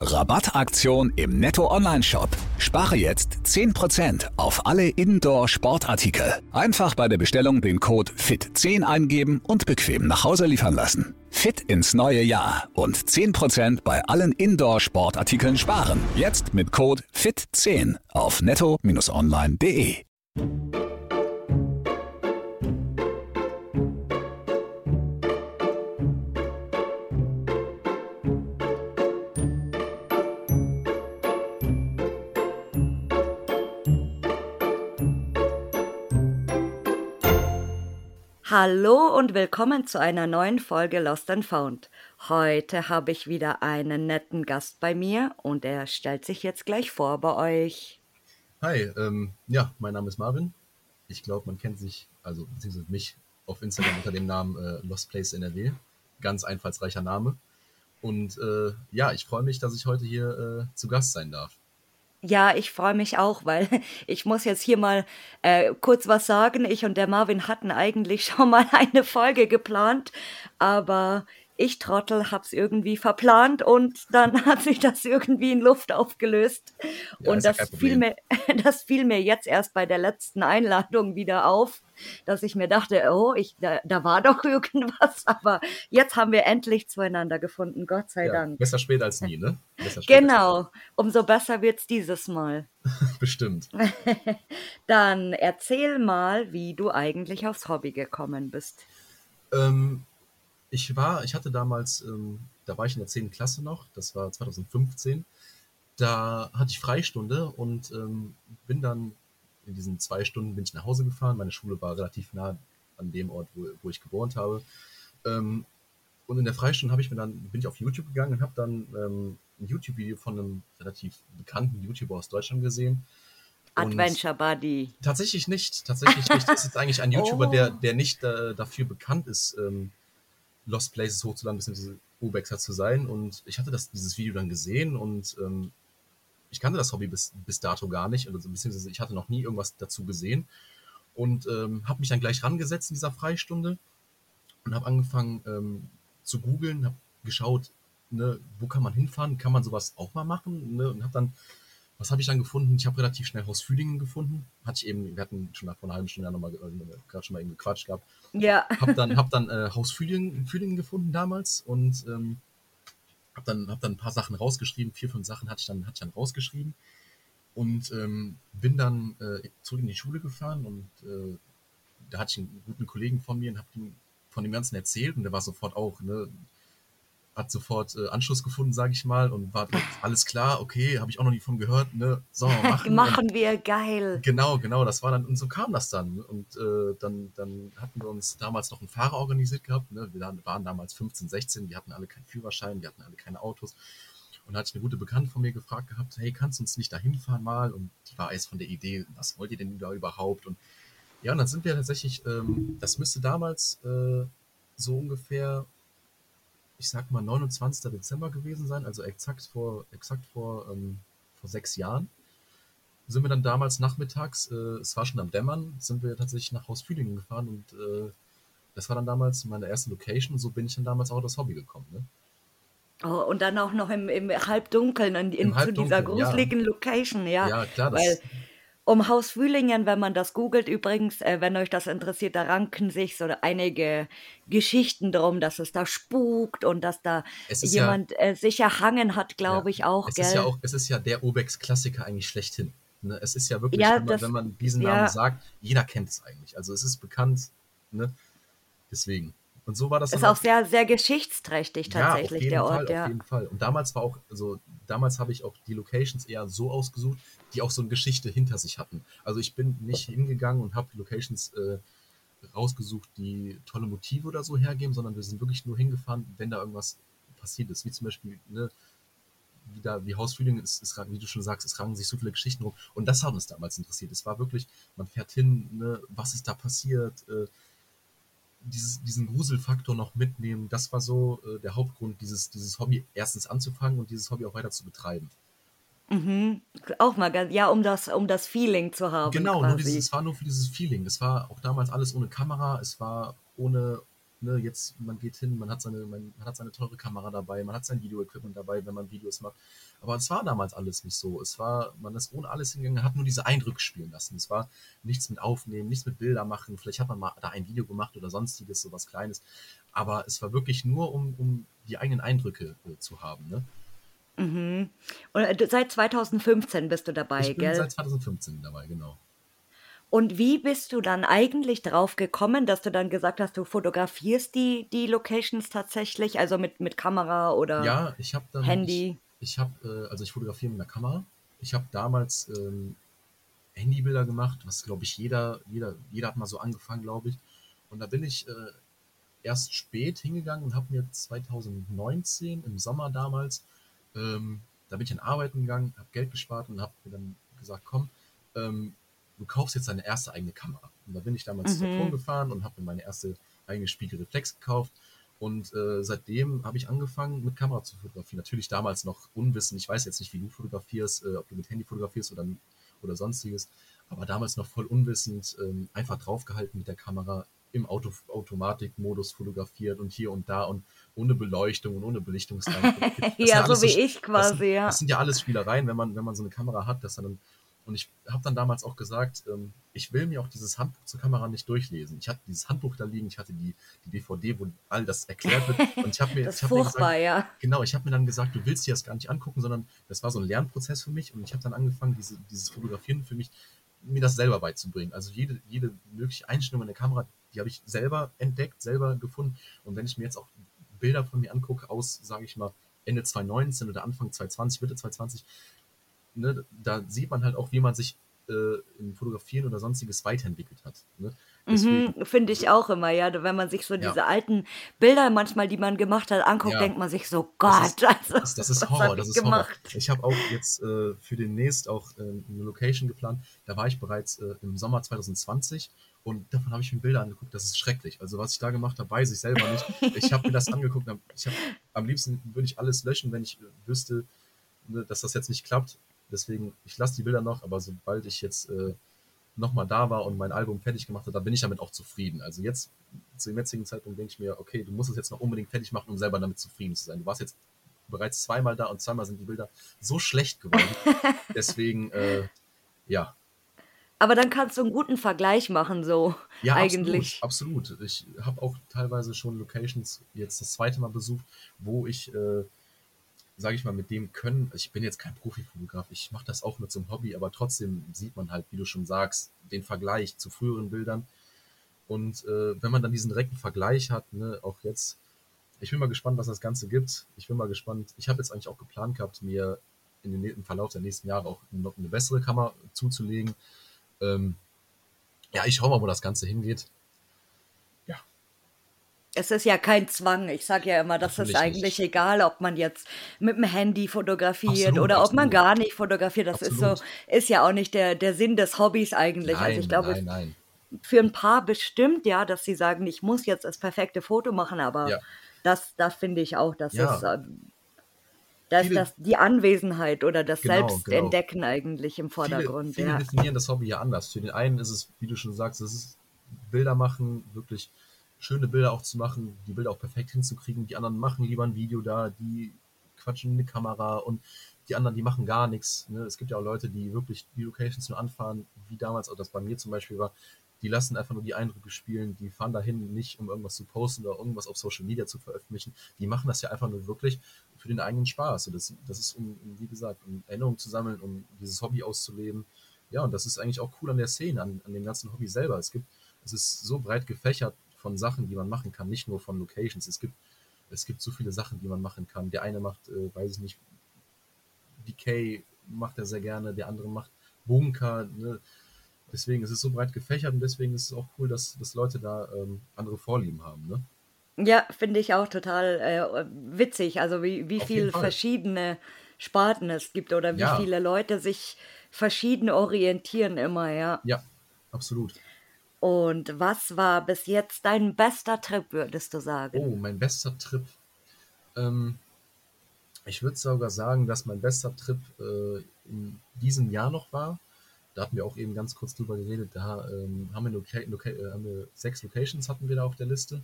Rabattaktion im Netto Online Shop. Spare jetzt 10% auf alle Indoor Sportartikel. Einfach bei der Bestellung den Code FIT10 eingeben und bequem nach Hause liefern lassen. Fit ins neue Jahr und 10% bei allen Indoor Sportartikeln sparen. Jetzt mit Code FIT10 auf netto-online.de. Hallo und willkommen zu einer neuen Folge Lost and Found. Heute habe ich wieder einen netten Gast bei mir und er stellt sich jetzt gleich vor bei euch. Hi, ähm, ja, mein Name ist Marvin. Ich glaube, man kennt sich, also beziehungsweise mich auf Instagram unter dem Namen äh, Lost Place NRW. Ganz einfallsreicher Name. Und äh, ja, ich freue mich, dass ich heute hier äh, zu Gast sein darf. Ja, ich freue mich auch, weil ich muss jetzt hier mal äh, kurz was sagen. Ich und der Marvin hatten eigentlich schon mal eine Folge geplant, aber ich Trottel hab's irgendwie verplant und dann hat sich das irgendwie in Luft aufgelöst. Ja, und das fiel mir, das fiel mir jetzt erst bei der letzten Einladung wieder auf, dass ich mir dachte, oh, ich, da, da war doch irgendwas, aber jetzt haben wir endlich zueinander gefunden, Gott sei Ja, Dank. besser spät als nie, ne? Besser spät Genau, umso besser wird's dieses Mal. Bestimmt. Dann erzähl mal, wie du eigentlich aufs Hobby gekommen bist. Ähm, ich war, ich hatte damals, ähm, da war ich in der 10. Klasse noch, das war 2015. Da hatte ich Freistunde und ähm, bin dann in diesen zwei Stunden bin ich nach Hause gefahren. Meine Schule war relativ nah an dem Ort, wo, wo ich gewohnt habe. Ähm, und in der Freistunde habe ich mir dann, bin ich auf YouTube gegangen und habe dann ähm, ein YouTube-Video von einem relativ bekannten YouTuber aus Deutschland gesehen. Und Adventure Buddy. Tatsächlich nicht, tatsächlich nicht. Das ist eigentlich ein YouTuber, Oh. der, der nicht äh, dafür bekannt ist, ähm, Lost Places hochzuladen, bzw. Ubexer zu sein. Und ich hatte das, dieses Video dann gesehen und ähm, ich kannte das Hobby bis, bis dato gar nicht, also, beziehungsweise ich hatte noch nie irgendwas dazu gesehen und ähm, habe mich dann gleich rangesetzt in dieser Freistunde und habe angefangen ähm, zu googeln, habe geschaut, ne, wo kann man hinfahren, kann man sowas auch mal machen ne, und habe dann, was habe ich dann gefunden? Ich habe relativ schnell Haus Fühlingen gefunden, hatte ich eben, wir hatten schon nach vor einer halben Stunde ja nochmal äh, gerade schon mal eben gequatscht gehabt, Ja. hab dann, hab dann äh, Haus Fühlingen, Fühlingen gefunden damals und ähm, hab dann, hab dann ein paar Sachen rausgeschrieben, vier, fünf Sachen hatte ich dann, hatte ich dann rausgeschrieben und ähm, bin dann äh, zurück in die Schule gefahren und äh, da hatte ich einen guten Kollegen von mir und hab ihm von dem Ganzen erzählt und der war sofort auch, ne, hat sofort äh, Anschluss gefunden, sage ich mal, und war direkt, alles klar, okay, habe ich auch noch nie von gehört, ne, wir machen. Machen wir geil. Genau, genau, das war dann, und so kam das dann. Und äh, dann, dann hatten wir uns damals noch einen Fahrer organisiert gehabt. Ne? Wir waren- damals 15, 16, wir hatten alle keinen Führerschein, wir hatten alle keine Autos. Und da hatte ich eine gute Bekannte von mir gefragt gehabt, hey, kannst du uns nicht da hinfahren mal? Und die war erst von der Idee, was wollt ihr denn da überhaupt? Und ja, und dann sind wir tatsächlich, ähm, das müsste damals äh, so ungefähr, ich sag mal, 29. Dezember gewesen sein, also exakt vor, exakt vor, ähm, vor sechs Jahren sind wir dann damals nachmittags, äh, es war schon am Dämmern, sind wir tatsächlich nach Haus Fühlingen gefahren und äh, das war dann damals meine erste Location und so bin ich dann damals auch das Hobby gekommen. Ne? Oh, und dann auch noch im, im Halbdunkeln in, in, Im zu dieser Halbdunkeln, ja. gruseligen Location, ja. Ja, klar, das, Weil um Haus Fühlingen, wenn man das googelt, übrigens, äh, wenn euch das interessiert, da ranken sich so einige Geschichten drum, dass es da spukt und dass da es ist ja, jemand äh, sich erhangen hat, glaube Ja, ich auch, es gell? ist ja auch, es ist ja der Obex-Klassiker eigentlich schlechthin. Ne? Es ist ja wirklich, Ja, wenn, man, das- wenn man diesen. Namen sagt, jeder kennt es eigentlich. Also es ist bekannt, ne? Deswegen. Und so war das ist dann auch sehr, sehr geschichtsträchtig Ja, auf tatsächlich, jeden der Fall, Ort, auf ja. jeden Fall. Und damals war auch, also damals habe ich auch die Locations eher so ausgesucht, die auch so eine Geschichte hinter sich hatten. Also ich bin nicht hingegangen und habe Locations äh, rausgesucht, die tolle Motive oder so hergeben, sondern wir sind wirklich nur hingefahren, wenn da irgendwas passiert ist. Wie zum Beispiel, ne, wie da, wie Haus Fühlingen ist, ist, wie du schon sagst, es rangen sich so viele Geschichten rum. Und das hat uns damals interessiert. Es war wirklich, man fährt hin, ne, was ist da passiert, äh, dieses, diesen Gruselfaktor noch mitnehmen, das war so äh, der Hauptgrund, dieses, dieses Hobby erstens anzufangen und dieses Hobby auch weiter zu betreiben. Mhm. Auch mal, ja, um das, um das Feeling zu haben Genau, nur quasi. dieses, es war nur für dieses Feeling. Es war auch damals alles ohne Kamera, es war ohne, ne, jetzt, man geht hin, man hat, seine, man, man hat seine teure Kamera dabei, man hat sein Video-Equipment dabei, wenn man Videos macht. Aber es war damals alles nicht so. Es war, man ist ohne alles hingegangen, hat nur diese Eindrücke spielen lassen. Es war nichts mit Aufnehmen, nichts mit Bilder machen. Vielleicht hat man mal da ein Video gemacht oder sonstiges, sowas Kleines. Aber es war wirklich nur, um, um die eigenen Eindrücke äh, zu haben. Ne? Mhm. Und äh, seit 2015 bist du dabei, ich bin gell? seit 2015 dabei, genau. Und wie bist du dann eigentlich drauf gekommen, dass du dann gesagt hast, du fotografierst die, die Locations tatsächlich, also mit, mit Kamera oder Ja, ich habe dann, ich, Handy? ich habe, äh, also ich fotografiere mit einer Kamera. Ich habe damals ähm, Handybilder gemacht, was glaube ich jeder, jeder, jeder hat mal so angefangen, glaube ich. Und da bin ich äh, erst spät hingegangen und habe mir 2019 im Sommer damals, ähm, da bin ich an Arbeiten gegangen, habe Geld gespart und habe mir dann gesagt, komm, ähm, du kaufst jetzt deine erste eigene Kamera. Und da bin ich damals zu Saturn Mhm. gefahren und habe mir meine erste eigene Spiegelreflex gekauft. Und äh, seitdem habe ich angefangen, mit Kamera zu fotografieren. Natürlich damals noch unwissend. Ich weiß jetzt nicht, wie du fotografierst, äh, ob du mit Handy fotografierst oder, oder sonstiges. Aber damals noch voll unwissend, ähm, einfach draufgehalten mit der Kamera im Auto Automatikmodus fotografiert und hier und da und ohne Beleuchtung und ohne Belichtungslampe. Das Ja, so wie so, ich das quasi, sind, ja. das sind ja alles Spielereien, wenn man, wenn man so eine Kamera hat, dass dann und ich habe dann damals auch gesagt, ähm, ich will mir auch dieses Handbuch zur Kamera nicht durchlesen. Ich hatte dieses Handbuch da liegen, ich hatte die, die DVD, wo all das erklärt wird. Und ich habe mir, Das ist ich hab mir furchtbar, gesagt, ja. genau, ich habe mir dann gesagt, du willst dir das gar nicht angucken, sondern das war so ein Lernprozess für mich. Und ich habe dann angefangen, diese, dieses Fotografieren für mich, mir das selber beizubringen. Also jede, jede mögliche Einstellung in der Kamera, die habe ich selber entdeckt, selber gefunden. Und wenn ich mir jetzt auch Bilder von mir angucke aus, sage ich mal, Ende 2019 oder Anfang 2020, Mitte 2020, ne, da sieht man halt auch, wie man sich äh, im Fotografieren oder sonstiges weiterentwickelt hat. Ne? Mhm, finde ich auch immer, ja. Wenn man sich so ja, diese alten Bilder manchmal, die man gemacht hat, anguckt, ja, denkt man sich so, das ist, Gott, also, das, das ist Horror, das ich ist Horror. gemacht? Ich habe auch jetzt äh, für demnächst auch äh, eine Location geplant. Da war ich bereits äh, im Sommer 2020 und davon habe ich mir Bilder angeguckt. Das ist schrecklich. Also was ich da gemacht habe, weiß ich selber nicht. Ich habe mir das angeguckt. hab, am liebsten würde ich alles löschen, wenn ich äh, wüsste, ne, dass das jetzt nicht klappt. Deswegen, ich lasse die Bilder noch, aber sobald ich jetzt äh, nochmal da war und mein Album fertig gemacht habe, da bin ich damit auch zufrieden. Also jetzt, zu dem jetzigen Zeitpunkt denke ich mir, okay, du musst es jetzt noch unbedingt fertig machen, um selber damit zufrieden zu sein. Du warst jetzt bereits zweimal da und zweimal sind die Bilder so schlecht geworden. Deswegen, äh, ja. Aber dann kannst du einen guten Vergleich machen, so Ja, absolut, eigentlich. absolut. Ich habe auch teilweise schon Locations jetzt das zweite Mal besucht, wo ich, äh, sage ich mal, mit dem Können, ich bin jetzt kein Profifotograf, ich mache das auch mit so einem Hobby, aber trotzdem sieht man halt, wie du schon sagst, den Vergleich zu früheren Bildern. Und äh, wenn man dann diesen direkten Vergleich hat, ne, auch jetzt, ich bin mal gespannt, was das Ganze gibt. Ich bin mal gespannt. Ich habe jetzt eigentlich auch geplant gehabt, mir in den, im Verlauf der nächsten Jahre auch noch eine bessere Kamera zuzulegen. Ähm, ja, ich schau mal, wo das Ganze hingeht. Es ist ja kein Zwang. Ich sage ja immer, das ist eigentlich nicht. egal, ob man jetzt mit dem Handy fotografiert Absolut, oder ob man absolut, gar nicht fotografiert. Das ist so, absolut. ist ja auch nicht der, der Sinn des Hobbys eigentlich. Also ich Nein, glaube, nein, nein. für ein paar bestimmt, ja, dass sie sagen, ich muss jetzt das perfekte Foto machen, aber Ja, das, das finde ich auch, das ist, ja. äh, das, Viele, das die Anwesenheit oder das genau, genau. Selbstentdecken eigentlich im Viele, Vordergrund, viele ja. definieren das Hobby ja anders. Für den einen ist es, wie du schon sagst, es ist Bilder machen, wirklich schöne Bilder auch zu machen, die Bilder auch perfekt hinzukriegen. Die anderen machen lieber ein Video da, die quatschen in die Kamera und die anderen, die machen gar nichts. Ne? Es gibt ja auch Leute, die wirklich die Locations nur anfahren, wie damals auch das bei mir zum Beispiel war. Die lassen einfach nur die Eindrücke spielen, die fahren dahin nicht, um irgendwas zu posten oder irgendwas auf Social Media zu veröffentlichen. Die machen das ja einfach nur wirklich für den eigenen Spaß. Und das, das ist, um, wie gesagt, um Erinnerungen zu sammeln, um dieses Hobby auszuleben. Ja, und das ist eigentlich auch cool an der Szene, an, an dem ganzen Hobby selber. Es gibt, es ist so breit gefächert von Sachen, die man machen kann, nicht nur von Locations. Es gibt, es gibt so viele Sachen, die man machen kann. Der eine macht, äh, weiß ich nicht, Decay macht er sehr gerne, der andere macht Bunker. Ne? Deswegen ist es so breit gefächert und deswegen ist es auch cool, dass, dass Leute da ähm, andere Vorlieben haben. Ne? Ja, finde ich auch total äh, witzig, also wie, wie Auf jeden viel Fall. verschiedene Sparten es gibt oder wie Ja, viele Leute sich verschieden orientieren immer, ja. ja, absolut. Und was war bis jetzt dein bester Trip, würdest du sagen? Oh, mein bester Trip. Ähm, ich würde sogar sagen, dass mein bester Trip äh, in diesem Jahr noch war. Da hatten wir auch eben ganz kurz drüber geredet. Da ähm, haben, wir Loca Loca äh, haben wir sechs Locations hatten wir da auf der Liste.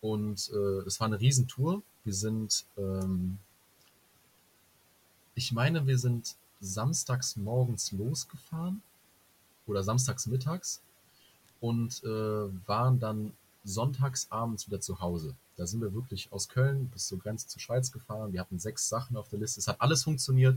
Und äh, es war eine Riesentour. Wir sind, ähm, ich meine, wir sind samstags morgens losgefahren oder samstags mittags und äh, waren dann sonntags abends wieder zu Hause. Da sind wir wirklich aus Köln bis zur Grenze zur Schweiz gefahren. Wir hatten sechs Sachen auf der Liste. Es hat alles funktioniert.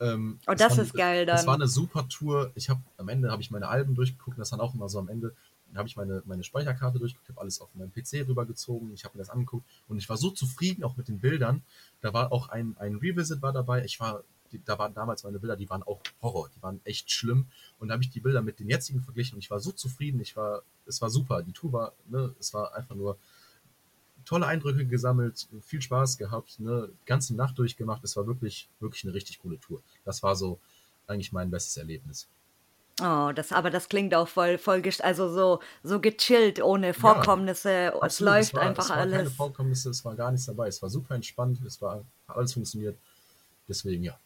Ähm, oh, das war, ist geil dann. Es war eine super Tour. Ich habe am Ende habe ich meine Alben durchgeguckt. Das dann auch immer so am Ende habe ich meine, meine Speicherkarte durchgeguckt, habe alles auf meinem PC rübergezogen. Ich habe mir das angeguckt und ich war so zufrieden auch mit den Bildern. Da war auch ein, ein Revisit war dabei. Ich war die, da waren damals meine Bilder, die waren auch Horror, die waren echt schlimm. Und da habe ich die Bilder mit den jetzigen verglichen und ich war so zufrieden, ich war, es war super. Die Tour war, ne, es war einfach nur tolle Eindrücke gesammelt, viel Spaß gehabt, ne, ganze Nacht durchgemacht. Es war wirklich, wirklich eine richtig coole Tour. Das war so eigentlich mein bestes Erlebnis. Oh, das, aber das klingt auch voll, voll, also so, so gechillt, ohne Vorkommnisse. Ja, es absolut. läuft es war, einfach es war alles. Keine Vorkommnisse, es war gar nichts dabei. Es war super entspannt, es war alles funktioniert. Deswegen ja.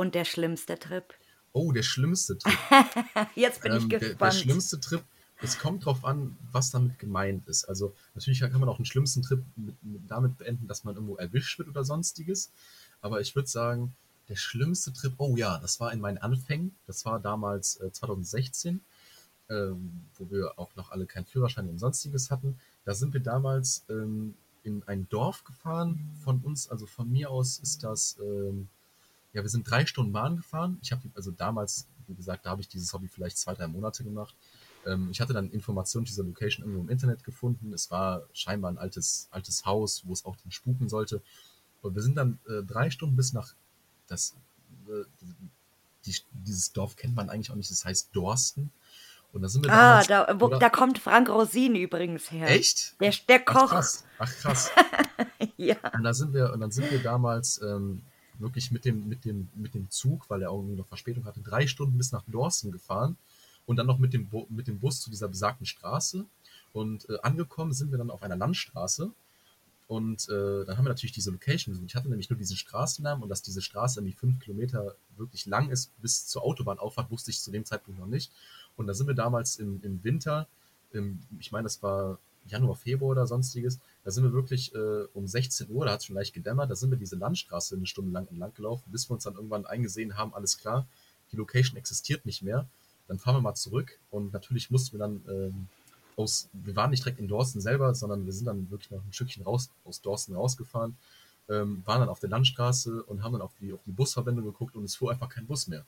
Und der schlimmste Trip? Oh, der schlimmste Trip. Jetzt bin ähm, ich gespannt. Der, der, schlimmste Trip, es kommt drauf an, was damit gemeint ist. Also natürlich kann man auch einen schlimmsten Trip mit, mit damit beenden, dass man irgendwo erwischt wird oder sonstiges. Aber ich würde sagen, der schlimmste Trip, oh ja, das war in meinen Anfängen. Das war damals äh, 2016, ähm, wo wir auch noch alle keinen Führerschein und sonstiges hatten. Da sind wir damals ähm, in ein Dorf gefahren von uns, also von mir aus ist das ähm, ja, wir sind drei Stunden Bahn gefahren. Ich habe, also damals, wie gesagt, da habe ich dieses Hobby vielleicht zwei, drei Monate gemacht. Ähm, ich hatte dann Informationen dieser Location irgendwo im Internet gefunden. Es war scheinbar ein altes, altes Haus, wo es auch dann spuken sollte. Und wir sind dann äh, drei Stunden bis nach das, äh, die, dieses Dorf kennt man eigentlich auch nicht, das heißt Dorsten. Und da sind wir ah, damals, da, wo, da kommt Frank Rosin übrigens her. Echt? Der, der Koch. Ach krass. Ach, krass. ja. Und da sind wir, und dann sind wir damals ähm, wirklich mit dem, mit dem, mit dem Zug, weil er irgendwie noch Verspätung hatte, drei Stunden bis nach Dorsten gefahren und dann noch mit dem, mit dem Bus zu dieser besagten Straße. Und äh, angekommen sind wir dann auf einer Landstraße. Und äh, dann haben wir natürlich diese Location gesucht. Ich hatte nämlich nur diesen Straßennamen und dass diese Straße irgendwie fünf Kilometer wirklich lang ist bis zur Autobahnauffahrt, wusste ich zu dem Zeitpunkt noch nicht. Und da sind wir damals im, im Winter, im, ich meine, das war Januar, Februar oder sonstiges, da sind wir wirklich äh, um 16 Uhr, da hat es schon leicht gedämmert, da sind wir diese Landstraße eine Stunde lang entlang gelaufen, bis wir uns dann irgendwann eingesehen haben, alles klar, die Location existiert nicht mehr. Dann fahren wir mal zurück und natürlich mussten wir dann ähm, aus, wir waren nicht direkt in Dorsten selber, sondern wir sind dann wirklich noch ein Stückchen raus, aus Dorsten rausgefahren, ähm, waren dann auf der Landstraße und haben dann auf die, auf die Busverbindung geguckt und es fuhr einfach kein Bus mehr.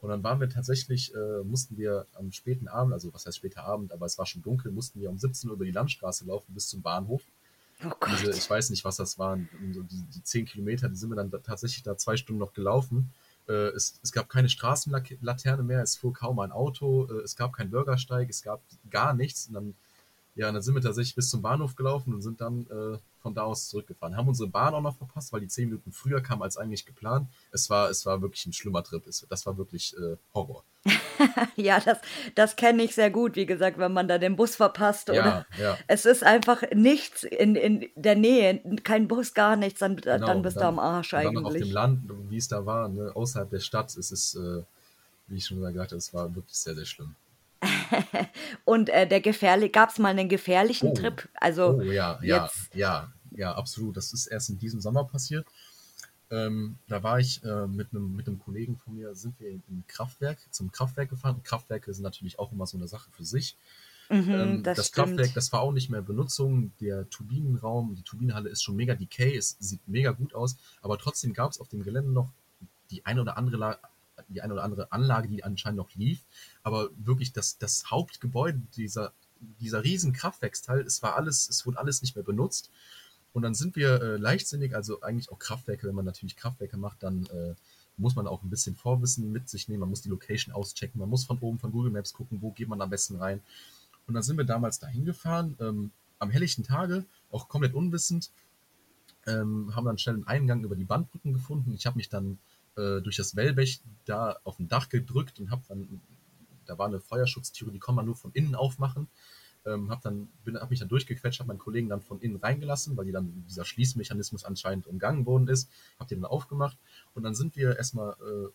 Und dann waren wir tatsächlich, äh, mussten wir am späten Abend, also was heißt später Abend, aber es war schon dunkel, mussten wir um 17 Uhr über die Landstraße laufen bis zum Bahnhof. Oh Diese, ich weiß nicht, was das waren, die, die 10 Kilometer, die sind wir dann da, tatsächlich da zwei Stunden noch gelaufen. Äh, es, es, gab keine Straßenlaterne mehr, es fuhr kaum ein Auto, äh, es gab keinen Bürgersteig, es gab gar nichts. Und dann, ja, dann sind wir tatsächlich bis zum Bahnhof gelaufen und sind dann äh, von da aus zurückgefahren. Haben unsere Bahn auch noch verpasst, weil die zehn Minuten früher kam als eigentlich geplant. Es war, es war wirklich ein schlimmer Trip. Es, das war wirklich äh, Horror. ja, das, das kenne ich sehr gut, wie gesagt, wenn man da den Bus verpasst. Ja, oder ja. Es ist einfach nichts in, in der Nähe, kein Bus, gar nichts, dann, genau, dann bist dann, du am Arsch eigentlich. Dann auf dem Land, wie es da war, ne, außerhalb der Stadt, es ist, äh, wie ich schon gesagt habe, es war wirklich sehr, sehr schlimm. Und äh, der gefährlich, gab es mal einen gefährlichen Oh, Trip? Also oh ja, ja, jetzt, ja, ja, absolut. Das ist erst in diesem Sommer passiert. Ähm, da war ich äh, mit einem mit einem Kollegen von mir, sind wir im Kraftwerk, zum Kraftwerk gefahren. Und Kraftwerke sind natürlich auch immer so eine Sache für sich. mhm, Ähm, das das. Kraftwerk, das war auch nicht mehr in Benutzung. Der Turbinenraum, die Turbinenhalle ist schon mega decay, es sieht mega gut aus, aber trotzdem gab es auf dem Gelände noch die eine oder andere, La die eine oder andere Anlage, die anscheinend noch lief. Aber wirklich das, das Hauptgebäude dieser, dieser riesen Kraftwerksteil, es war alles, es wurde alles nicht mehr benutzt. Und dann sind wir äh, leichtsinnig, also eigentlich auch Kraftwerke, wenn man natürlich Kraftwerke macht, dann äh, muss man auch ein bisschen Vorwissen mit sich nehmen, man muss die Location auschecken, man muss von oben von Google Maps gucken, wo geht man am besten rein. Und dann sind wir damals dahin gefahren, ähm, am helllichten Tage, auch komplett unwissend, ähm, haben dann schnell einen Eingang über die Bandbrücken gefunden. Ich habe mich dann äh, durch das Wellblech da auf dem Dach gedrückt und habe dann, da war eine Feuerschutztüre, die kann man nur von innen aufmachen. Ähm, habe dann, bin, hab mich dann durchgequetscht, habe meinen Kollegen dann von innen reingelassen, weil die dann dieser Schließmechanismus anscheinend umgangen worden ist. Habe die dann aufgemacht und dann sind wir erstmal äh,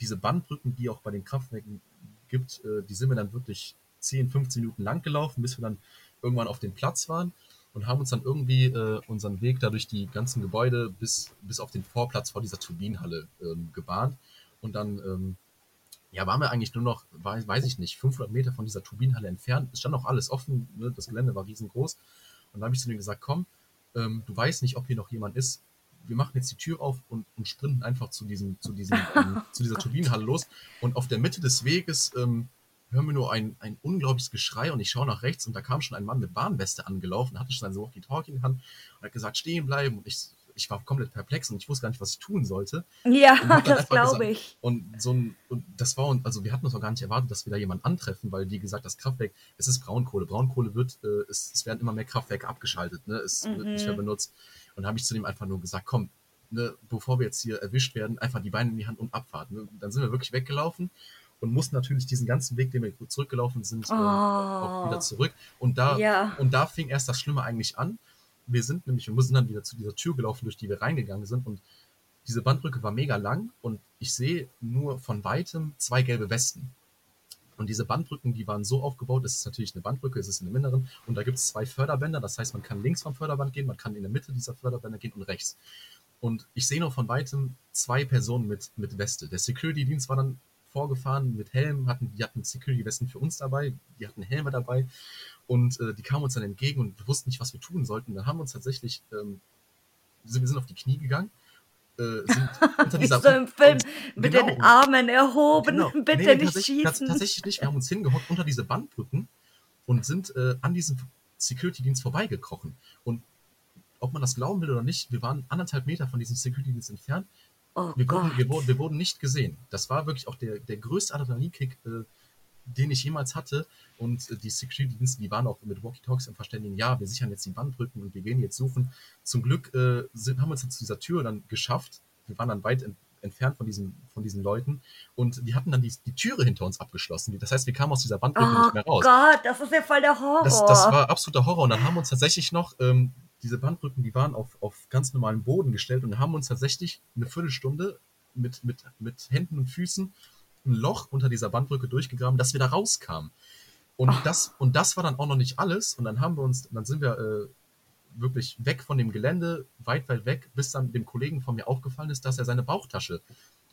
diese Bandbrücken, die auch bei den Kraftwerken gibt, äh, die sind wir dann wirklich 10, 15 Minuten lang gelaufen, bis wir dann irgendwann auf dem Platz waren. und haben uns dann irgendwie äh, unseren Weg da durch die ganzen Gebäude bis, bis auf den Vorplatz vor dieser Turbinenhalle ähm, gebahnt. Und dann ähm, ja, waren wir eigentlich nur noch, weiß, weiß ich nicht, 500 Meter von dieser Turbinenhalle entfernt. Es stand noch alles offen, ne? das Gelände war riesengroß. Und dann habe ich zu denen gesagt, komm, ähm, du weißt nicht, ob hier noch jemand ist. Wir machen jetzt die Tür auf und, und sprinten einfach zu, diesem, zu, diesem, ähm, zu dieser Turbinenhalle los. Und auf der Mitte des Weges ähm, hören wir nur ein, ein unglaubliches Geschrei und ich schaue nach rechts und da kam schon ein Mann mit Warnweste angelaufen, hatte schon sein Walkie-Talkie in der Hand und hat gesagt, stehen bleiben. Und ich, ich war komplett perplex und ich wusste gar nicht, was ich tun sollte. Ja, das glaube ich. Und so ein, und das war, also wir hatten uns auch gar nicht erwartet, dass wir da jemanden antreffen, weil wie gesagt, das Kraftwerk, es ist Braunkohle. Braunkohle wird, äh, es, es, werden immer mehr Kraftwerke abgeschaltet, ne? es mhm. wird nicht mehr mhm. benutzt. Und da habe ich zu dem einfach nur gesagt, komm, ne, bevor wir jetzt hier erwischt werden, einfach die Beine in die Hand und abwarten. Ne? Dann sind wir wirklich weggelaufen und mussten natürlich diesen ganzen Weg, den wir zurückgelaufen sind, oh. auch wieder zurück. Und da, ja. und da fing erst das Schlimme eigentlich an. Wir sind nämlich, wir sind dann wieder zu dieser Tür gelaufen, durch die wir reingegangen sind und diese Bandbrücke war mega lang und ich sehe nur von weitem zwei gelbe Westen. Und diese Bandbrücken, die waren so aufgebaut, es ist natürlich eine Bandbrücke, es ist in dem Inneren und da gibt es zwei Förderbänder, das heißt, man kann links vom Förderband gehen, man kann in der Mitte dieser Förderbänder gehen und rechts. Und ich sehe nur von weitem zwei Personen mit, mit Weste. Der Security-Dienst war dann vorgefahren mit Helm, hatten, die hatten Security-Westen für uns dabei, die hatten Helme dabei und äh, die kamen uns dann entgegen und wussten nicht, was wir tun sollten. Dann haben wir uns tatsächlich, ähm, wir sind auf die Knie gegangen äh, sind unter dieser so im Film mit genau, den Armen erhoben, genau. bitte nee, nicht tatsächlich, schießen. Tatsächlich nicht, wir haben uns hingehockt unter diese Bandbrücken und sind äh, an diesem Security-Dienst vorbeigekrochen. Und ob man das glauben will oder nicht, wir waren anderthalb Meter von diesem Security-Dienst entfernt Oh wir, wurden, wir, wurden, wir, wurden, nicht gesehen. Das war wirklich auch der, der größte Adrenalinkick, äh, den ich jemals hatte. Und äh, die Security-Dienste, die waren auch mit Walkie-Talks im Verständigen, ja, wir sichern jetzt die Bandbrücken und wir gehen jetzt suchen. Zum Glück äh, sind, haben wir uns dann zu dieser Tür dann geschafft. Wir waren dann weit ent entfernt von diesen, von diesen Leuten und die hatten dann die, die Türe hinter uns abgeschlossen. Das heißt, wir kamen aus dieser Bandbrücke oh nicht mehr raus. Oh Gott, das ist ja voll der Horror. Das, das war absoluter Horror. Und dann haben wir uns tatsächlich noch ähm, diese Bandbrücken, die waren auf, auf ganz normalen Boden gestellt und haben uns tatsächlich eine Viertelstunde mit, mit, mit Händen und Füßen ein Loch unter dieser Bandbrücke durchgegraben, dass wir da rauskamen. Und das, und das war dann auch noch nicht alles. Und dann haben wir uns, dann sind wir äh, wirklich weg von dem Gelände, weit, weit weg, bis dann dem Kollegen von mir aufgefallen ist, dass er seine Bauchtasche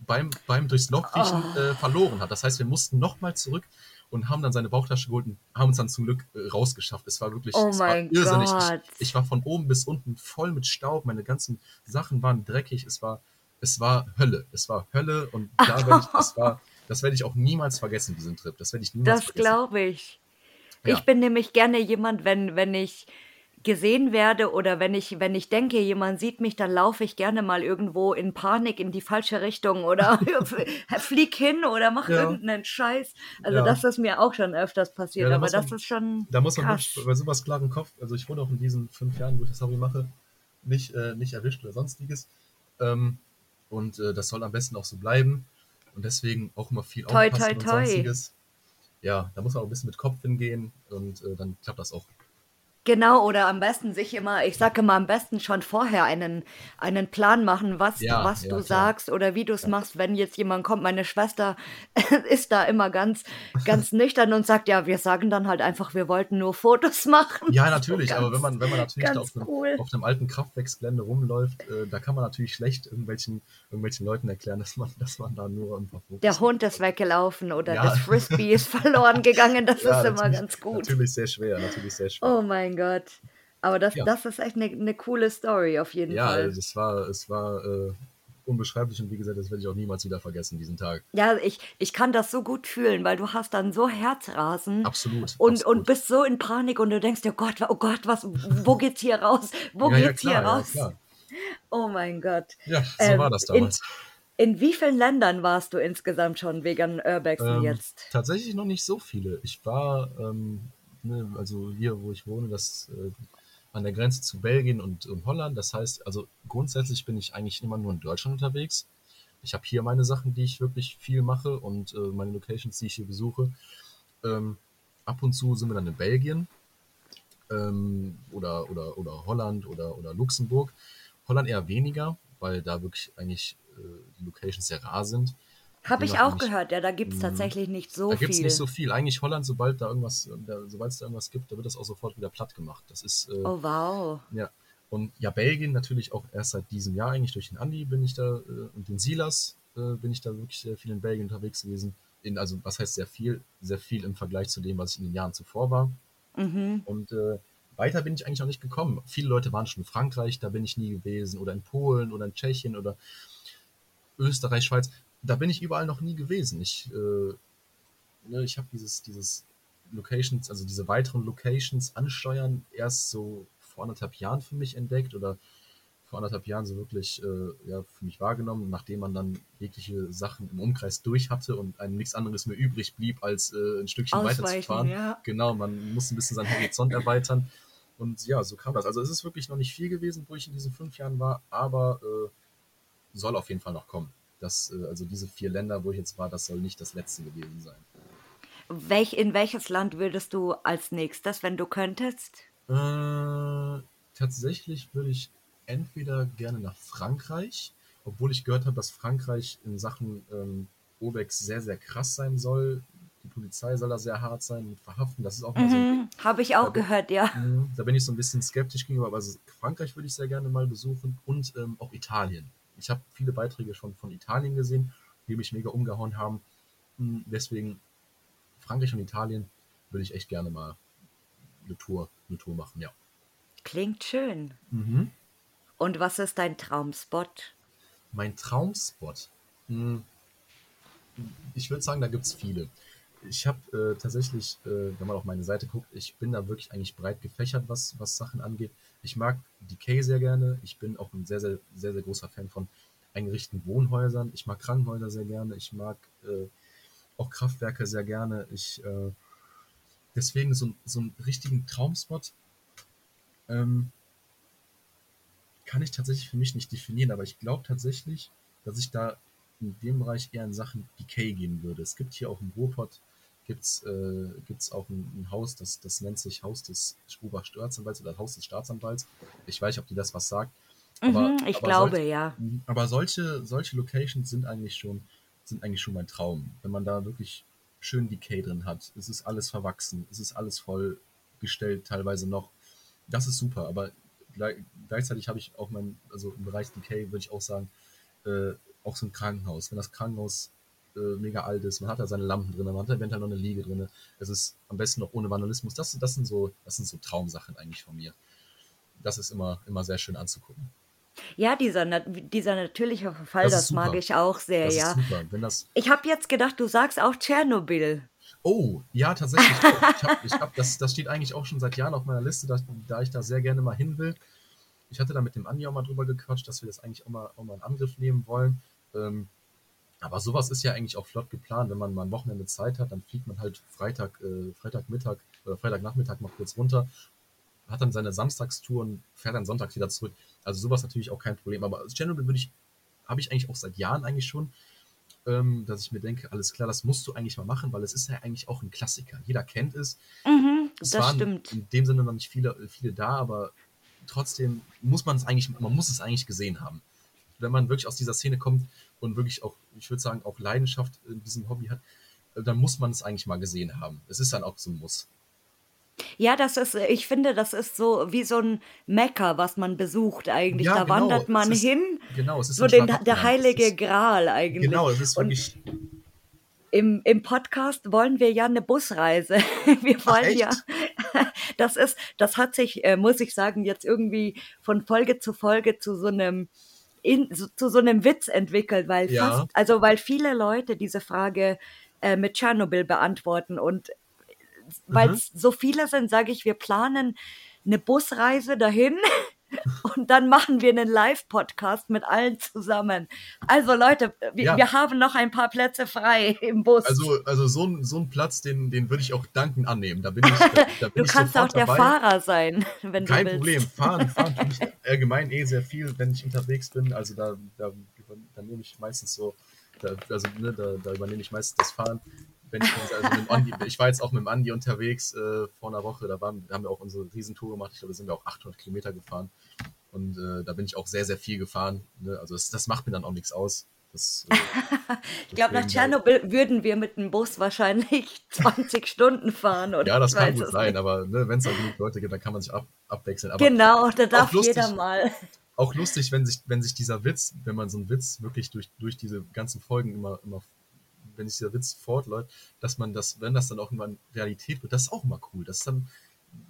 beim, beim durchs Loch kriechen oh. äh, verloren hat. Das heißt, wir mussten nochmal zurück und haben dann seine Bauchtasche geholt und haben uns dann zum Glück äh, rausgeschafft. Es war wirklich oh es war irrsinnig. Ich, ich, war von oben bis unten voll mit Staub, meine ganzen Sachen waren dreckig, es war, es war Hölle. Es war Hölle und da werde ich, das war, das werde ich auch niemals vergessen, diesen Trip. Das werde ich niemals das vergessen. Das glaube ich. Ja. Ich bin nämlich gerne jemand, wenn, wenn ich gesehen werde oder wenn ich, wenn ich denke, jemand sieht mich, dann laufe ich gerne mal irgendwo in Panik in die falsche Richtung oder flieg hin oder mach ja. irgendeinen Scheiß. Also ja. das ist mir auch schon öfters passiert, ja, aber das man, ist schon. Da muss man krass. bei sowas klaren Kopf, also ich wurde auch in diesen fünf Jahren, wo ich das Hobby mache, nicht, äh, nicht erwischt oder sonstiges. Ähm, und äh, das soll am besten auch so bleiben. Und deswegen auch immer viel toi, aufpassen toi, toi. und sonstiges. Ja, da muss man auch ein bisschen mit Kopf hingehen und äh, dann klappt das auch. Genau, oder am besten sich immer, ich sage immer am besten schon vorher einen, einen Plan machen, was, ja, was ja, du klar. sagst oder wie du es ja. machst, wenn jetzt jemand kommt. Meine Schwester ist da immer ganz, ganz nüchtern und sagt, ja, wir sagen dann halt einfach, wir wollten nur Fotos machen. Ja, natürlich, ganz, aber wenn man, wenn man natürlich auf einem, cool. auf einem alten Kraftwerksgelände rumläuft, äh, da kann man natürlich schlecht irgendwelchen, irgendwelchen Leuten erklären, dass man, dass man da nur ein paar Fotos Der Hund ist weggelaufen oder das Frisbee ist verloren gegangen, das ist immer ganz gut. Natürlich sehr schwer, natürlich sehr schwer. Oh mein Gott. Aber das, ja. das ist echt eine, eine coole Story auf jeden ja, Fall. Ja, es war, es war äh, unbeschreiblich und wie gesagt, das werde ich auch niemals wieder vergessen, diesen Tag. Ja, ich, ich kann das so gut fühlen, weil du hast dann so Herzrasen. Absolut. Und, absolut. und bist so in Panik und du denkst dir, oh Gott, oh Gott, was, wo geht's hier raus? Wo ja, geht's klar, hier raus? oh mein Gott. Ja, so ähm, war das damals. In, in, wie vielen Ländern warst du insgesamt schon vegan Urbexen ähm, jetzt? Tatsächlich noch nicht so viele. Ich war, ähm, ne, also hier, wo ich wohne, das äh, an der Grenze zu Belgien und, und Holland. Das heißt, also grundsätzlich bin ich eigentlich immer nur in Deutschland unterwegs. Ich habe hier meine Sachen, die ich wirklich viel mache und äh, meine Locations, die ich hier besuche. Ähm, ab und zu sind wir dann in Belgien ähm, oder, oder, oder Holland oder, oder Luxemburg. Holland eher weniger, weil da wirklich eigentlich äh, die Locations sehr rar sind. Habe ich auch nicht. gehört, ja, da gibt es Mhm. tatsächlich nicht so Da gibt es viel. nicht so viel. Eigentlich Holland, sobald da irgendwas, da, sobald es da irgendwas gibt, da wird das auch sofort wieder platt gemacht. Das ist, äh, Oh, wow. ja. Und ja, Belgien natürlich auch erst seit diesem Jahr eigentlich durch den Andi bin ich da äh, und den Silas äh, bin ich da wirklich sehr viel in Belgien unterwegs gewesen. In, also was heißt sehr viel? Sehr viel im Vergleich zu dem, was ich in den Jahren zuvor war. Mhm. Und äh, weiter bin ich eigentlich noch nicht gekommen. Viele Leute waren schon in Frankreich, da bin ich nie gewesen. Oder in Polen oder in Tschechien oder Österreich, Schweiz. Da bin ich überall noch nie gewesen. Ich, äh, ne, ich habe dieses, dieses Locations, also diese weiteren Locations ansteuern, erst so vor anderthalb Jahren für mich entdeckt oder vor anderthalb Jahren so wirklich äh, ja, für mich wahrgenommen, nachdem man dann jegliche Sachen im Umkreis durch hatte und einem nichts anderes mehr übrig blieb, als äh, ein Stückchen Ausweichen, weiterzufahren. ja. Genau, man muss ein bisschen seinen Horizont erweitern. Und ja, so kam das. Also es ist wirklich noch nicht viel gewesen, wo ich in diesen fünf Jahren war, aber äh, soll auf jeden Fall noch kommen. Das, äh, also diese vier Länder, wo ich jetzt war, das soll nicht das letzte gewesen sein. Welch, in welches Land würdest du als nächstes, wenn du könntest? Äh, tatsächlich würde ich entweder gerne nach Frankreich, obwohl ich gehört habe, dass Frankreich in Sachen ähm, Obex sehr, sehr krass sein soll. Die Polizei soll da sehr hart sein mit Verhaften. Das ist auch mal so ein Mhm. Habe ich auch bin- gehört, ja. Mhm, Da bin ich so ein bisschen skeptisch gegenüber, aber also Frankreich würde ich sehr gerne mal besuchen und ähm, auch Italien. Ich habe viele Beiträge schon von Italien gesehen, die mich mega umgehauen haben. Mhm, Deswegen Frankreich und Italien würde ich echt gerne mal eine Tour, eine Tour machen, ja. Klingt schön. Mhm. Und was ist dein Traumspot? Mein Traumspot. Hm, Ich würde sagen, da gibt es viele. Ich habe äh, tatsächlich, äh, wenn man auf meine Seite guckt, ich bin da wirklich eigentlich breit gefächert, was, was Sachen angeht. Ich mag Decay sehr gerne. Ich bin auch ein sehr, sehr, sehr, sehr großer Fan von eingerichteten Wohnhäusern. Ich mag Krankenhäuser sehr gerne. Ich mag äh, auch Kraftwerke sehr gerne. Ich, äh, deswegen so, so einen richtigen Traumspot ähm, kann ich tatsächlich für mich nicht definieren, aber ich glaube tatsächlich, dass ich da in dem Bereich eher in Sachen Decay gehen würde. Es gibt hier auch im Ruhrpott gibt's, äh, gibt's auch ein, ein Haus, das, das nennt sich Haus des Oberstaatsanwalts oder Haus des Staatsanwalts. Ich weiß nicht, ob die das was sagt. Aber, Mhm, ich aber glaube, solche, ja. aber solche, solche Locations sind eigentlich schon, sind eigentlich schon mein Traum. Wenn man da wirklich schön Decay drin hat. Es ist alles verwachsen, es ist alles vollgestellt, teilweise noch. Das ist super, aber gleich, gleichzeitig habe ich auch mein, also im Bereich Decay würde ich auch sagen, äh, auch so ein Krankenhaus. Wenn das Krankenhaus äh, mega alt ist, man hat da seine Lampen drin, man hat da eventuell noch eine Liege drin. Es ist am besten noch ohne Vandalismus. Das, das, sind so, das sind so Traumsachen eigentlich von mir. Das ist immer, immer sehr schön anzugucken. Ja, dieser, dieser natürliche Verfall, Das das, mag ich auch sehr, Das ja. Ich habe jetzt gedacht, du sagst auch Tschernobyl. Oh, ja, tatsächlich. Ich hab, ich hab, das, das steht eigentlich auch schon seit Jahren auf meiner Liste, da, da ich da sehr gerne mal hin will. Ich hatte da mit dem Andi auch mal drüber gequatscht, dass wir das eigentlich auch mal, auch mal in Angriff nehmen wollen. Ähm, aber sowas ist ja eigentlich auch flott geplant. Wenn man mal ein Wochenende Zeit hat, dann fliegt man halt Freitag, äh, Freitagmittag oder Freitagnachmittag mal kurz runter, hat dann seine Samstagstour und fährt dann sonntags wieder zurück. Also sowas natürlich auch kein Problem. Aber Chernobyl würde ich, habe ich eigentlich auch seit Jahren eigentlich schon, ähm, dass ich mir denke, alles klar, das musst du eigentlich mal machen, weil es ist ja eigentlich auch ein Klassiker. Jeder kennt es. Mhm, Es das waren stimmt. in dem Sinne noch nicht viele, viele da, aber trotzdem muss man es eigentlich, man muss es eigentlich gesehen haben. Wenn man wirklich aus dieser Szene kommt und wirklich auch, ich würde sagen, auch Leidenschaft in diesem Hobby hat, äh, dann muss man es eigentlich mal gesehen haben. Es ist dann auch so ein Muss. Ja, das ist, ich finde, das ist so wie so ein Mekka, was man besucht eigentlich. Ja, da genau, wandert man ist- hin, Genau, es ist so den, der heilige ist, Gral eigentlich. Genau, es ist Und wirklich. im, im Podcast wollen wir ja eine Busreise. Wir wollen ja, das ist, das hat sich, äh, muss ich sagen, jetzt irgendwie von Folge zu Folge zu so einem in, so, zu so einem Witz entwickelt, weil Ja. fast, also weil viele Leute diese Frage äh, mit Tschernobyl beantworten und weil Mhm. es so viele sind, sage ich, wir planen eine Busreise dahin und dann machen wir einen Live-Podcast mit allen zusammen. Also Leute, wir, Ja. wir haben noch ein paar Plätze frei im Bus. Also, also so, ein, so ein Platz, den, den würde ich auch dankend annehmen. Da bin ich, da, da bin du ich kannst auch der dabei. Fahrer sein, wenn Kein du willst. Problem. Fahren, fahren tue ich allgemein eh sehr viel, wenn ich unterwegs bin. Also da, da, da nehme ich meistens so, da, also ne, da, da übernehme ich meistens das Fahren. Wenn ich, also mit Andi, ich war jetzt auch mit dem Andi unterwegs äh, vor einer Woche, da waren, haben wir auch unsere Riesentour gemacht. Ich glaube, da sind wir auch 800 Kilometer gefahren. Und äh, da bin ich auch sehr, sehr viel gefahren. Ne? Also das, das macht mir dann auch nichts aus. Das, äh, Ich glaube, nach da- Tschernobyl würden wir mit dem Bus wahrscheinlich 20 Stunden fahren, oder? Ja, das kann gut sein, nicht. aber ne, wenn es da genug Leute gibt, dann kann man sich ab, abwechseln. Aber Genau, da darf lustig. jeder mal. auch lustig, wenn sich, wenn sich dieser Witz, wenn man so einen Witz wirklich durch, durch diese ganzen Folgen immer, immer, wenn sich dieser Witz fortläuft, dass man das, wenn das dann auch irgendwann Realität wird, das ist auch immer cool. Das ist dann,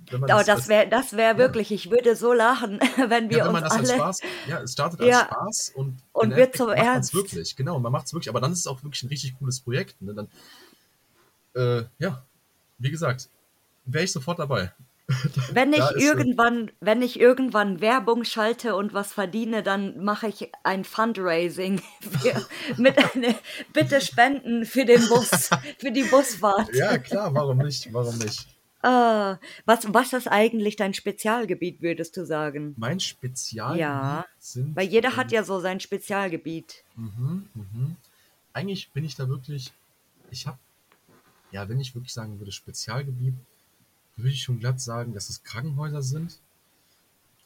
wenn man Aber das wäre das wär wirklich, ich würde so lachen, wenn wir ja, wenn man uns das als alle. Spaß, ja, es startet als Ja. Spaß und, Und wird zum Ernst. wirklich, genau, man macht es wirklich, aber dann ist es auch wirklich ein richtig cooles Projekt. Ne? Dann, äh, ja, wie gesagt, wäre ich sofort dabei. Wenn ich irgendwann, wenn ich irgendwann Werbung schalte und was verdiene, dann mache ich ein Fundraising für, mit eine, bitte spenden für den Bus, für die Busfahrt. Ja, klar, warum nicht? Warum nicht? Ah, was, was ist eigentlich dein Spezialgebiet, würdest du sagen? Mein Spezialgebiet Ja, sind. Weil jeder hat ähm, ja so sein Spezialgebiet. Mhm, mhm. Eigentlich bin ich da wirklich, ich habe, ja, wenn ich wirklich sagen würde, Spezialgebiet, würde ich schon glatt sagen, dass es Krankenhäuser sind,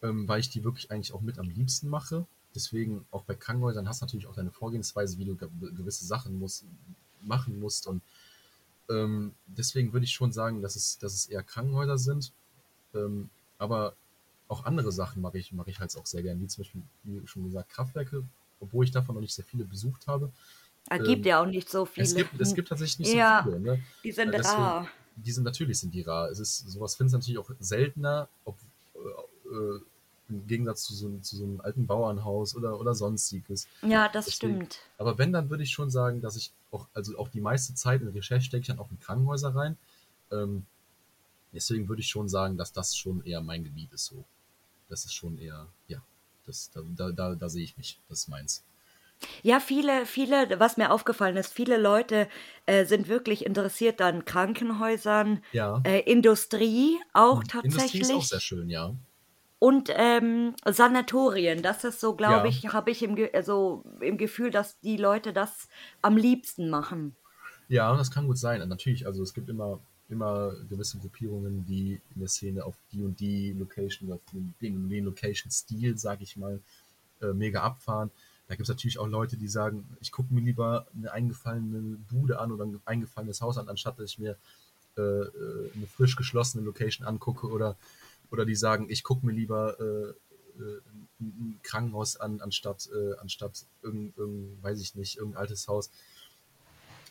ähm, weil ich die wirklich eigentlich auch mit am liebsten mache. Deswegen auch bei Krankenhäusern hast du natürlich auch deine Vorgehensweise, wie du ge gewisse Sachen muss, machen musst. Und ähm, deswegen würde ich schon sagen, dass es, dass es eher Krankenhäuser sind. Ähm, aber auch andere Sachen mache ich, mache ich halt auch sehr gerne, wie zum Beispiel, wie schon gesagt, Kraftwerke, obwohl ich davon noch nicht sehr viele besucht habe. Es gibt ähm, ja auch nicht so viele. Es gibt, es gibt tatsächlich nicht Ja, so viele. Ne? die sind Äh, deswegen- rar. Die sind natürlich sind die rar. Es ist sowas findest du natürlich auch seltener, ob, äh, äh, im Gegensatz zu so, einem- zu so einem alten Bauernhaus oder, oder sonstiges. Ja, das Deswegen- stimmt. Aber wenn, dann würde ich schon sagen, dass ich auch, also auch die meiste Zeit in Recherche stecke ich dann auch in Krankenhäuser rein. Ähm, deswegen würde ich schon sagen, dass das schon eher mein Gebiet ist so. Das ist schon eher, ja, das, da, da, da, da sehe ich mich. Das ist meins. Ja, viele, viele, was mir aufgefallen ist, viele Leute äh, sind wirklich interessiert an Krankenhäusern, Ja. äh, Industrie auch Industrie ist auch tatsächlich sehr schön, ja. und ähm, Sanatorien. Das ist so, glaube Ja. ich, habe ich im, Ge also, im Gefühl, dass die Leute das am liebsten machen. Ja, das kann gut sein. Natürlich, also es gibt immer, immer gewisse Gruppierungen, die in der Szene auf die und die Location oder auf den, den, und den Location-Stil, sag ich mal, äh, mega abfahren. Da gibt es natürlich auch Leute, die sagen, ich gucke mir lieber eine eingefallene Bude an oder ein eingefallenes Haus an, anstatt dass ich mir äh, äh, eine frisch geschlossene Location angucke oder, oder die sagen, ich gucke mir lieber äh, äh, ein Krankenhaus an, anstatt, äh, anstatt irgendein, irgendein, weiß ich nicht, irgendein altes Haus.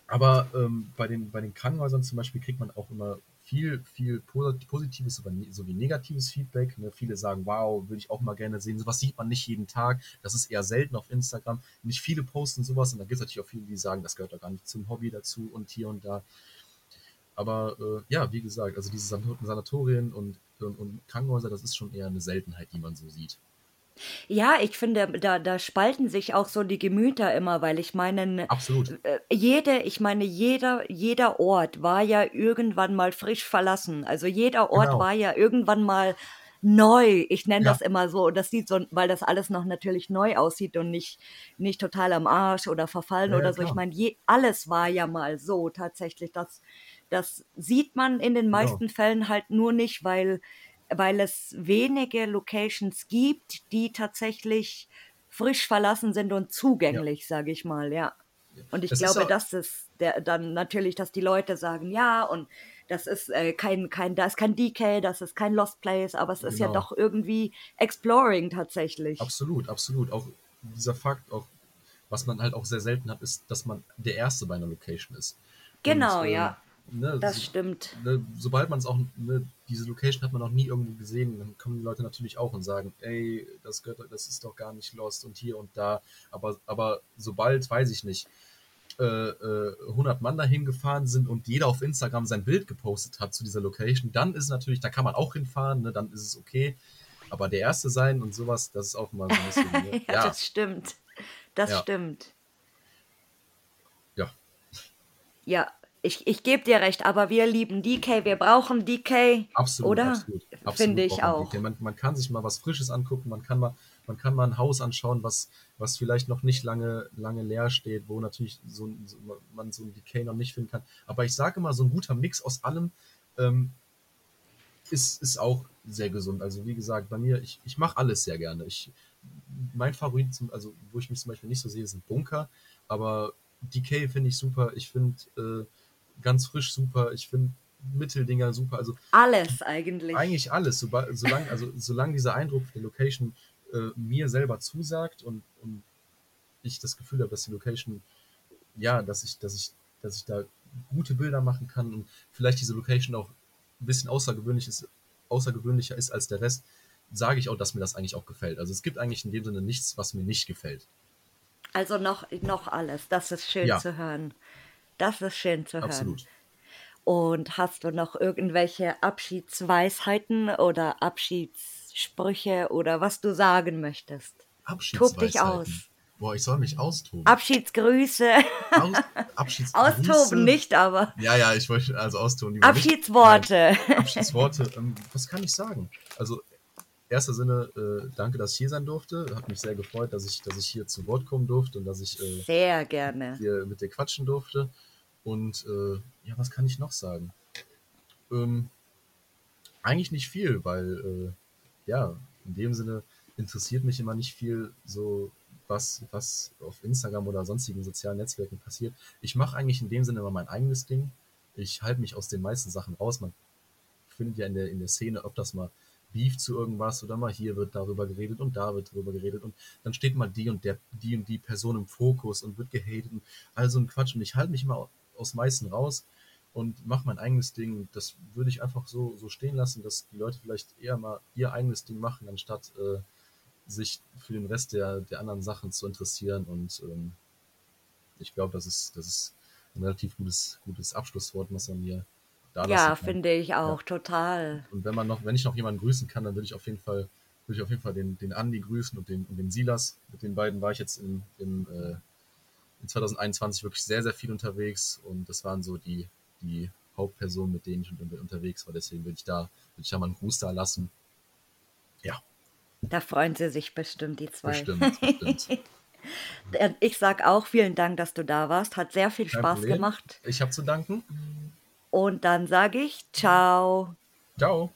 Aber ähm, bei, den, bei den Krankenhäusern zum Beispiel kriegt man auch immer viel, viel posit- positives ne- sowie negatives Feedback. Ne? Viele sagen, wow, würde ich auch mal gerne sehen. Sowas sieht man nicht jeden Tag. Das ist eher selten auf Instagram. Nicht viele posten sowas. Und da gibt es natürlich auch viele, die sagen, das gehört doch gar nicht zum Hobby dazu und hier und da. Aber äh, ja, wie gesagt, also diese San- Sanatorien und, und, und Krankenhäuser, das ist schon eher eine Seltenheit, die man so sieht. Ja, ich finde, da, da spalten sich auch so die Gemüter immer, weil ich meine, Absolut. äh, jede, ich meine, jeder, jeder Ort war ja irgendwann mal frisch verlassen. Also jeder Ort Genau. war ja irgendwann mal neu. Ich nenne Ja. das immer so. Und das sieht so, weil das alles noch natürlich neu aussieht und nicht, nicht total am Arsch oder verfallen Ja, ja, oder so. Ich klar. meine, je, alles war ja mal so tatsächlich. Das, das sieht man in den Genau. meisten Fällen halt nur nicht, weil, weil es wenige Locations gibt, die tatsächlich frisch verlassen sind und zugänglich, sage ich mal, ja. Und ich ist glaube, das ist der, dann natürlich, dass die Leute sagen, ja, und das ist äh, kein, kein, da ist kein DK, das ist kein Lost Place, aber es ist ja Genau. doch irgendwie Exploring tatsächlich. Absolut, absolut. Auch dieser Fakt, auch was man halt auch sehr selten hat, ist, dass man der Erste bei einer Location ist. Genau, Und, ähm, ja, Ne, das so, stimmt. ne, sobald man es auch, ne, diese Location hat man noch nie irgendwo gesehen, dann kommen die Leute natürlich auch und sagen, ey, das gehört, das ist doch gar nicht Lost und hier und da. Aber, aber sobald, weiß ich nicht, äh, äh, 100 Mann dahin gefahren sind und jeder auf Instagram sein Bild gepostet hat zu dieser Location, dann ist natürlich, da kann man auch hinfahren, ne, dann ist es okay. Aber der Erste sein und sowas, das ist auch mal so ein bisschen. Ne? Ja, das stimmt. Das Ja. stimmt. ja. Ja, ich, ich gebe dir recht, aber wir lieben DK, wir brauchen DK, Absolut, oder? absolut. absolut Finde ich auch. DK. Man, man kann sich mal was Frisches angucken, man kann mal, man kann mal ein Haus anschauen, was, was vielleicht noch nicht lange, lange leer steht, wo natürlich so, so, man so ein Decay noch nicht finden kann. Aber ich sage immer, so ein guter Mix aus allem ähm, ist, ist auch sehr gesund. Also wie gesagt, bei mir, ich, ich mache alles sehr gerne. Ich, mein Favorit, zum, also wo ich mich zum Beispiel nicht so sehe, sind Bunker. aber Decay finde ich super. Ich finde äh, ganz frisch super. Ich finde Mitteldinger super. Also alles eigentlich. Eigentlich alles. solange, also, solange dieser Eindruck der Location äh, mir selber zusagt und, und ich das Gefühl habe, dass die Location, ja, dass ich, dass ich, dass ich da gute Bilder machen kann und vielleicht diese Location auch ein bisschen außergewöhnlich ist, außergewöhnlicher ist als der Rest, sage ich auch, dass mir das eigentlich auch gefällt. Also es gibt eigentlich in dem Sinne nichts, was mir nicht gefällt. Also noch, noch alles. Das ist schön ja. zu hören. Das ist schön zu hören. Absolut. Und hast du noch irgendwelche Abschiedsweisheiten oder Abschiedssprüche oder was du sagen möchtest? Tob dich aus. Boah, ich soll mich austoben. Abschiedsgrüße. Aus, Abschiedsgrüße. Austoben nicht, aber. Ja, ja, ich wollte also austoben. Abschiedsworte. Nein, Abschiedsworte. Ähm, was kann ich sagen? Also, erster Sinne, äh, danke, dass ich hier sein durfte. Hat mich sehr gefreut, dass ich, dass ich hier zu Wort kommen durfte und dass ich äh, sehr gerne hier mit dir quatschen durfte. Und äh, ja, was kann ich noch sagen? Ähm, eigentlich nicht viel, weil äh, ja, in dem Sinne interessiert mich immer nicht viel so was, was auf Instagram oder sonstigen sozialen Netzwerken passiert. Ich mache eigentlich in dem Sinne immer mein eigenes Ding. Ich halte mich aus den meisten Sachen raus. Man findet ja in der, in der Szene öfters mal Beef zu irgendwas oder mal hier wird darüber geredet und da wird darüber geredet und dann steht mal die und der, die und die Person im Fokus und wird gehatet und all so ein Quatsch und ich halte mich immer aus meisten raus und mache mein eigenes Ding. Das würde ich einfach so, so stehen lassen, dass die Leute vielleicht eher mal ihr eigenes Ding machen, anstatt äh, sich für den Rest der, der anderen Sachen zu interessieren. Und ähm, ich glaube, das ist, das ist ein relativ gutes, gutes Abschlusswort, was man hier da Ja, finde ich auch, ja. total. Und wenn man noch, wenn ich noch jemanden grüßen kann, dann würde ich auf jeden Fall, würde ich auf jeden Fall den, den Andi grüßen und den, und den Silas. Mit den beiden war ich jetzt in, in, äh, in 2021 wirklich sehr, sehr viel unterwegs und das waren so die, die Hauptpersonen, mit denen ich unterwegs war. Deswegen würde ich da, würde ich da mal einen Gruß da lassen. Ja. Da freuen sie sich bestimmt, die zwei. Bestimmt, bestimmt. Ich sag auch vielen Dank, dass du da warst. Hat sehr viel Kein Spaß Problem. gemacht. Ich habe zu danken. Und dann sage ich ciao. Ciao.